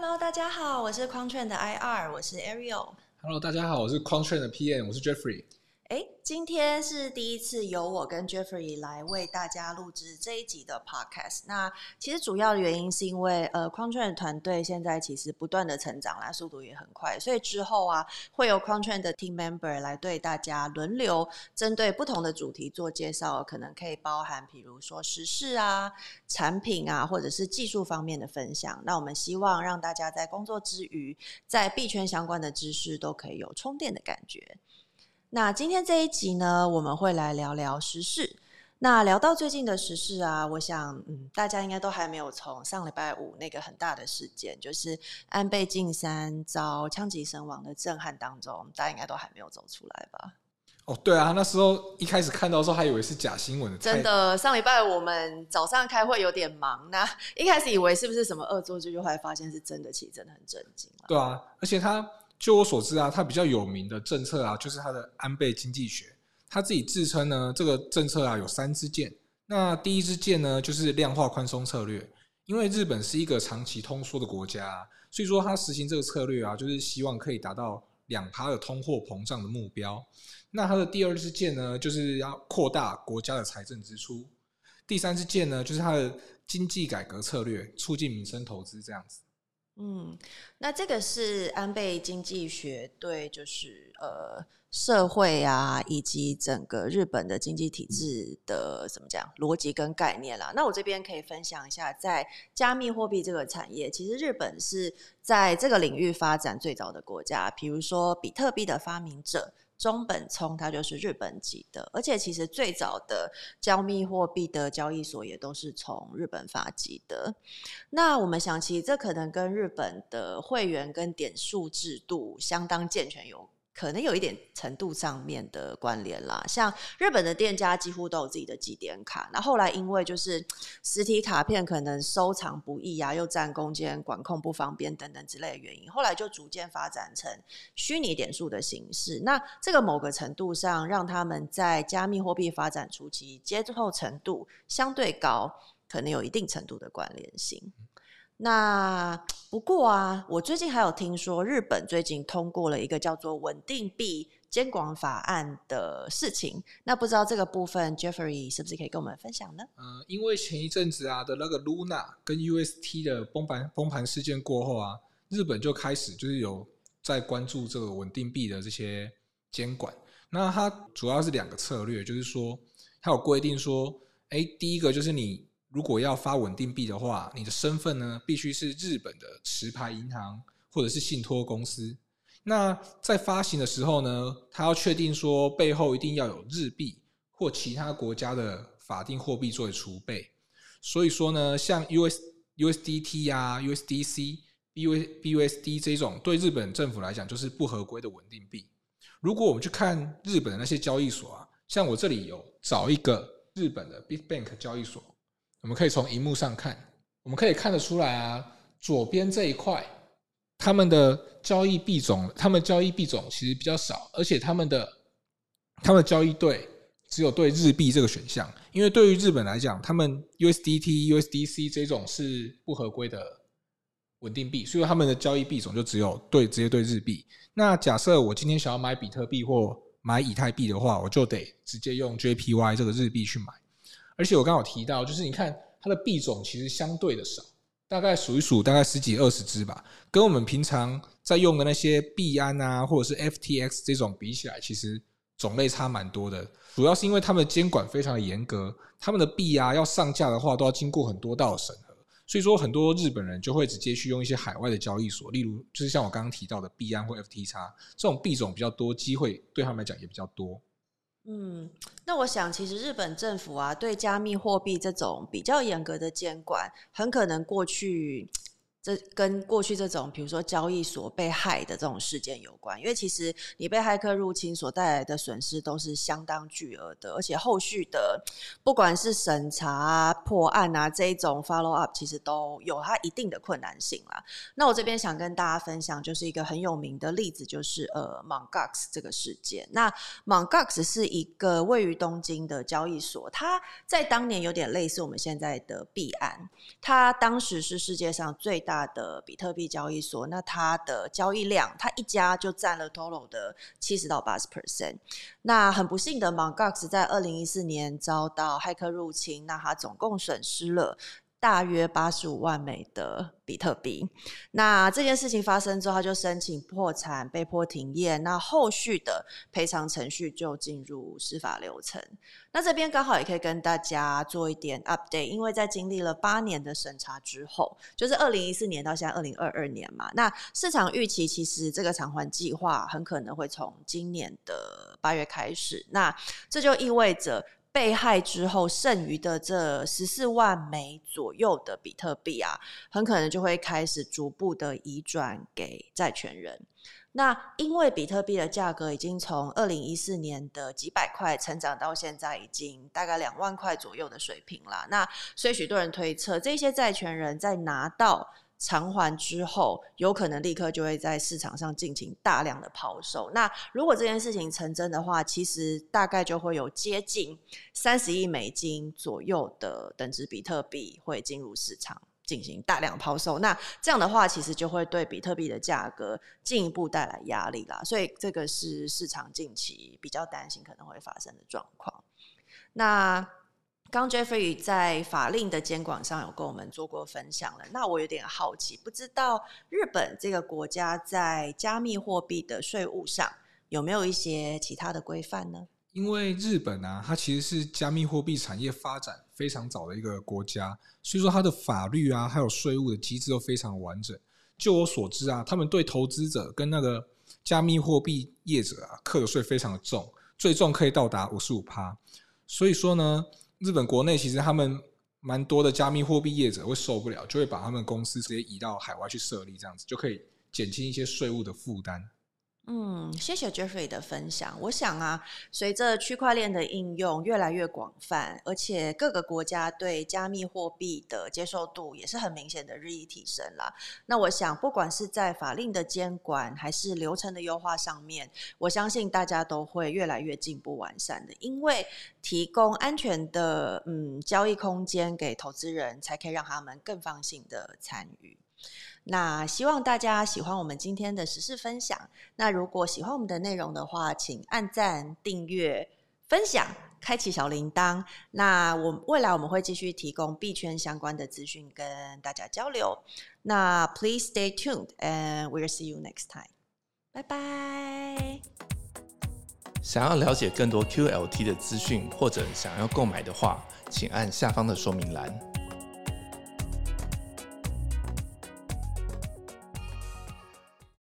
Hello，大家好，我是 q u a n t r a i n 的 IR，我是 Ariel。Hello，大家好，我是 q u a n t r a i n 的 PM，我是 Jeffrey。哎，今天是第一次由我跟 Jeffrey 来为大家录制这一集的 Podcast。那其实主要的原因是因为呃，匡券的团队现在其实不断的成长啦，速度也很快，所以之后啊，会有匡券的 Team Member 来对大家轮流针对不同的主题做介绍，可能可以包含比如说时事啊、产品啊，或者是技术方面的分享。那我们希望让大家在工作之余，在币圈相关的知识都可以有充电的感觉。那今天这一集呢，我们会来聊聊时事。那聊到最近的时事啊，我想，嗯，大家应该都还没有从上礼拜五那个很大的事件，就是安倍晋三遭枪击身亡的震撼当中，大家应该都还没有走出来吧？哦，对啊，那时候一开始看到的时候还以为是假新闻，真的，上礼拜我们早上开会有点忙，那一开始以为是不是什么恶作剧，就后来发现是真的，其实真的很震惊。对啊，而且他。就我所知啊，他比较有名的政策啊，就是他的安倍经济学。他自己自称呢，这个政策啊有三支箭。那第一支箭呢，就是量化宽松策略。因为日本是一个长期通缩的国家，所以说他实行这个策略啊，就是希望可以达到两趴的通货膨胀的目标。那他的第二支箭呢，就是要扩大国家的财政支出。第三支箭呢，就是他的经济改革策略，促进民生投资这样子。嗯，那这个是安倍经济学对，就是呃社会啊，以及整个日本的经济体制的怎么讲逻辑跟概念啦。那我这边可以分享一下，在加密货币这个产业，其实日本是在这个领域发展最早的国家。比如说，比特币的发明者。中本聪，它就是日本籍的，而且其实最早的加密货币的交易所也都是从日本发迹的。那我们想，其实这可能跟日本的会员跟点数制度相当健全有。可能有一点程度上面的关联啦，像日本的店家几乎都有自己的积点卡，那后来因为就是实体卡片可能收藏不易啊，又占空间、管控不方便等等之类的原因，后来就逐渐发展成虚拟点数的形式。那这个某个程度上，让他们在加密货币发展初期接受程度相对高，可能有一定程度的关联性。那不过啊，我最近还有听说，日本最近通过了一个叫做稳定币监管法案的事情。那不知道这个部分，Jeffrey 是不是可以跟我们分享呢？嗯，因为前一阵子啊的那个 Luna 跟 UST 的崩盘崩盘事件过后啊，日本就开始就是有在关注这个稳定币的这些监管。那它主要是两个策略，就是说它有规定说，哎，第一个就是你。如果要发稳定币的话，你的身份呢必须是日本的持牌银行或者是信托公司。那在发行的时候呢，他要确定说背后一定要有日币或其他国家的法定货币作为储备。所以说呢，像 US USDT 啊、USDC、BU BUSD 这种对日本政府来讲就是不合规的稳定币。如果我们去看日本的那些交易所啊，像我这里有找一个日本的 BitBank 交易所。我们可以从荧幕上看，我们可以看得出来啊，左边这一块，他们的交易币种，他们交易币种其实比较少，而且他们的他们的交易对只有对日币这个选项，因为对于日本来讲，他们 USDT、USDC 这种是不合规的稳定币，所以他们的交易币种就只有对直接对日币。那假设我今天想要买比特币或买以太币的话，我就得直接用 JPY 这个日币去买。而且我刚好提到，就是你看它的币种其实相对的少，大概数一数，大概十几二十只吧，跟我们平常在用的那些币安啊，或者是 FTX 这种比起来，其实种类差蛮多的。主要是因为他们的监管非常的严格，他们的币啊要上架的话，都要经过很多道审核，所以说很多日本人就会直接去用一些海外的交易所，例如就是像我刚刚提到的币安或 FTX 这种币种比较多，机会对他们来讲也比较多。嗯，那我想，其实日本政府啊，对加密货币这种比较严格的监管，很可能过去。这跟过去这种，比如说交易所被害的这种事件有关，因为其实你被骇客入侵所带来的损失都是相当巨额的，而且后续的不管是审查啊、破案啊这一种 follow up，其实都有它一定的困难性啦。那我这边想跟大家分享，就是一个很有名的例子，就是呃 m o n g o x 这个事件。那 m o n g o x 是一个位于东京的交易所，它在当年有点类似我们现在的币安，它当时是世界上最大。的比特币交易所，那它的交易量，它一家就占了 total 的七十到八十 percent。那很不幸的 m o n g o x 在二零一四年遭到骇客入侵，那它总共损失了。大约八十五万美的比特币。那这件事情发生之后，他就申请破产，被迫停业。那后续的赔偿程序就进入司法流程。那这边刚好也可以跟大家做一点 update，因为在经历了八年的审查之后，就是二零一四年到现在二零二二年嘛。那市场预期其实这个偿还计划很可能会从今年的八月开始。那这就意味着。被害之后剩余的这十四万枚左右的比特币啊，很可能就会开始逐步的移转给债权人。那因为比特币的价格已经从二零一四年的几百块成长到现在已经大概两万块左右的水平了。那所以许多人推测，这些债权人在拿到。偿还之后，有可能立刻就会在市场上进行大量的抛售。那如果这件事情成真的话，其实大概就会有接近三十亿美金左右的等值比特币会进入市场进行大量抛售。那这样的话，其实就会对比特币的价格进一步带来压力啦。所以这个是市场近期比较担心可能会发生的状况。那。刚 Jeffrey 在法令的监管上有跟我们做过分享了，那我有点好奇，不知道日本这个国家在加密货币的税务上有没有一些其他的规范呢？因为日本啊，它其实是加密货币产业发展非常早的一个国家，所以说它的法律啊，还有税务的机制都非常完整。就我所知啊，他们对投资者跟那个加密货币业者啊，课的税非常的重，最重可以到达五十五趴。所以说呢。日本国内其实他们蛮多的加密货币业者会受不了，就会把他们公司直接移到海外去设立，这样子就可以减轻一些税务的负担。嗯，谢谢 Jeffrey 的分享。我想啊，随着区块链的应用越来越广泛，而且各个国家对加密货币的接受度也是很明显的日益提升了。那我想，不管是在法令的监管还是流程的优化上面，我相信大家都会越来越进步完善的。因为提供安全的嗯交易空间给投资人，才可以让他们更放心的参与。那希望大家喜欢我们今天的时事分享。那如果喜欢我们的内容的话，请按赞、订阅、分享、开启小铃铛。那我未来我们会继续提供币圈相关的资讯跟大家交流。那 Please stay tuned and we'll see you next time。拜拜。想要了解更多 QLT 的资讯或者想要购买的话，请按下方的说明栏。